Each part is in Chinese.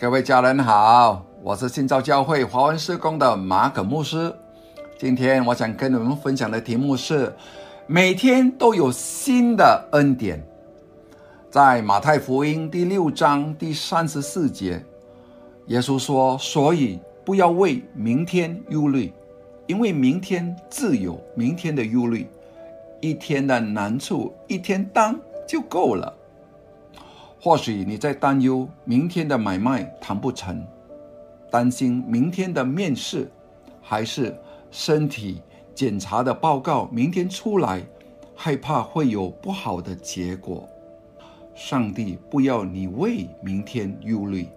各位家人好，我是新造教会华文施工的马可牧师。今天我想跟你们分享的题目是：每天都有新的恩典。在马太福音第六章第三十四节，耶稣说：“所以不要为明天忧虑，因为明天自有明天的忧虑。一天的难处一天当就够了。”或许你在担忧明天的买卖谈不成，担心明天的面试，还是身体检查的报告明天出来，害怕会有不好的结果。上帝不要你为明天忧虑，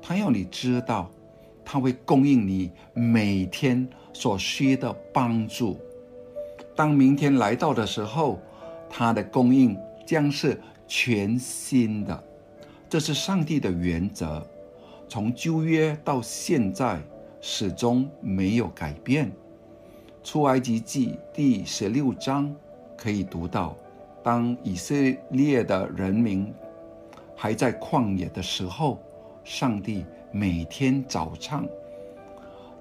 他要你知道，他会供应你每天所需的帮助。当明天来到的时候，他的供应将是。全新的，这是上帝的原则，从旧约到现在始终没有改变。出埃及记第十六章可以读到，当以色列的人民还在旷野的时候，上帝每天早上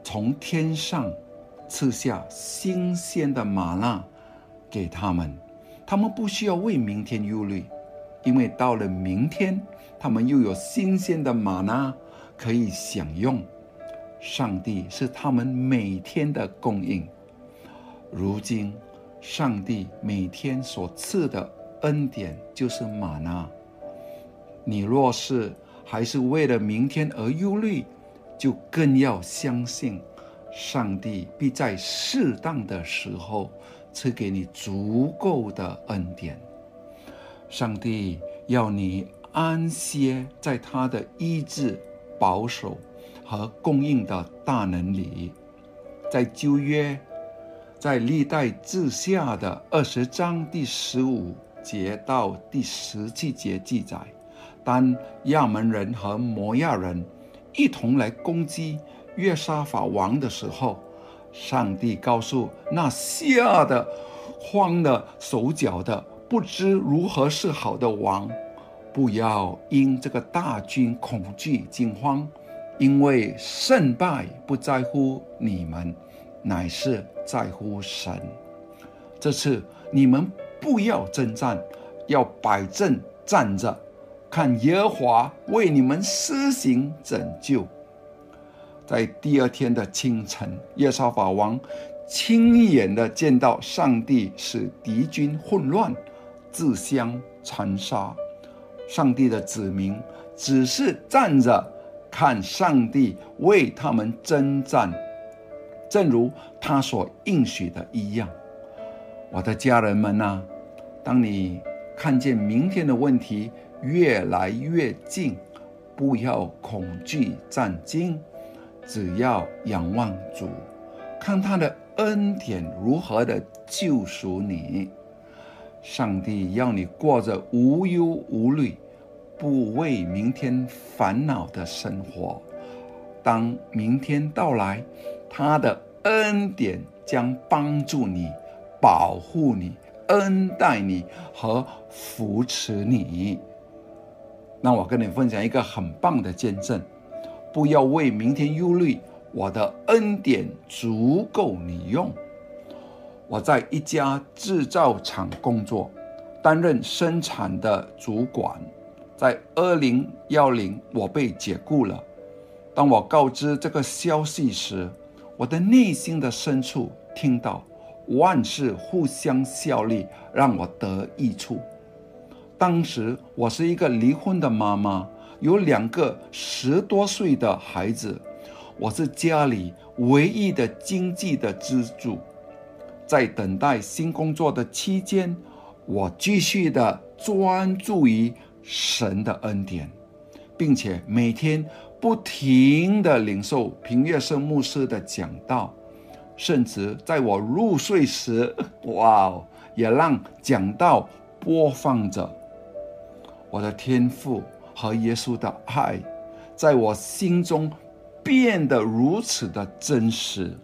从天上赐下新鲜的玛纳给他们，他们不需要为明天忧虑。因为到了明天，他们又有新鲜的玛纳可以享用。上帝是他们每天的供应。如今，上帝每天所赐的恩典就是玛纳。你若是还是为了明天而忧虑，就更要相信，上帝必在适当的时候赐给你足够的恩典。上帝要你安歇在他的医治、保守和供应的大能里。在旧约，在历代志下的二十章第十五节到第十七节记载，当亚门人和摩亚人一同来攻击约沙法王的时候，上帝告诉那吓得慌了手脚的。不知如何是好的王，不要因这个大军恐惧惊慌，因为胜败不在乎你们，乃是在乎神。这次你们不要征战，要摆正站着，看耶和华为你们施行拯救。在第二天的清晨，耶沙法王亲眼的见到上帝使敌军混乱。自相残杀，上帝的子民只是站着看上帝为他们征战，正如他所应许的一样。我的家人们呐，当你看见明天的问题越来越近，不要恐惧战惊，只要仰望主，看他的恩典如何的救赎你。上帝要你过着无忧无虑、不为明天烦恼的生活。当明天到来，他的恩典将帮助你、保护你、恩待你和扶持你。那我跟你分享一个很棒的见证：不要为明天忧虑，我的恩典足够你用。我在一家制造厂工作，担任生产的主管。在二零幺零，我被解雇了。当我告知这个消息时，我的内心的深处听到万事互相效力，让我得益处。当时我是一个离婚的妈妈，有两个十多岁的孩子，我是家里唯一的经济的支柱。在等待新工作的期间，我继续的专注于神的恩典，并且每天不停的领受平月生牧师的讲道，甚至在我入睡时，哇哦，也让讲道播放着。我的天赋和耶稣的爱，在我心中变得如此的真实。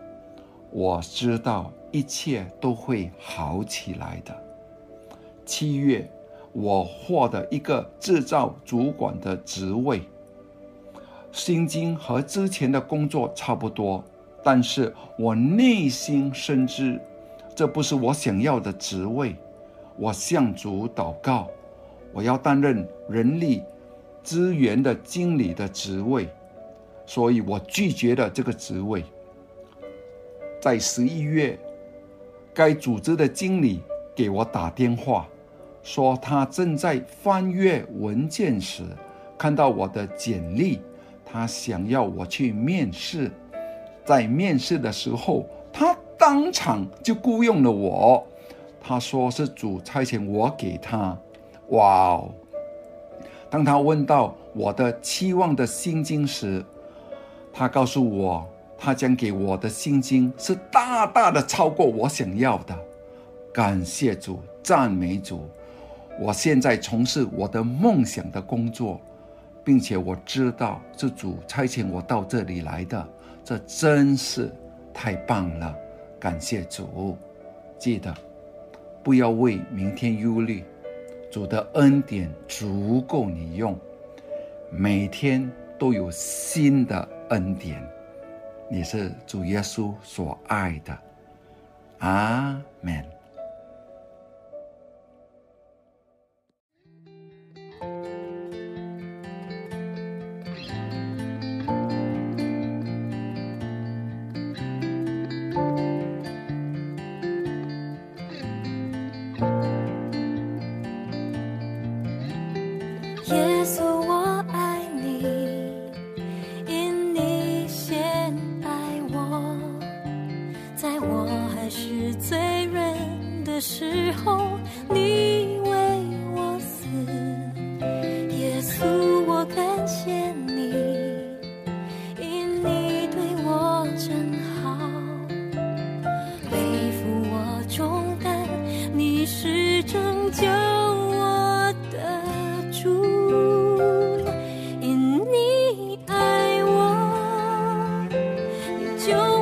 我知道。一切都会好起来的。七月，我获得一个制造主管的职位。薪金和之前的工作差不多，但是我内心深知，这不是我想要的职位。我向主祷告，我要担任人力资源的经理的职位，所以我拒绝了这个职位。在十一月，该组织的经理给我打电话，说他正在翻阅文件时看到我的简历，他想要我去面试。在面试的时候，他当场就雇佣了我。他说是主差遣我给他。哇哦！当他问到我的期望的薪金时，他告诉我。他将给我的薪金是大大的超过我想要的，感谢主，赞美主！我现在从事我的梦想的工作，并且我知道是主差遣我到这里来的，这真是太棒了！感谢主！记得不要为明天忧虑，主的恩典足够你用，每天都有新的恩典。你是主耶稣所爱的，阿门。就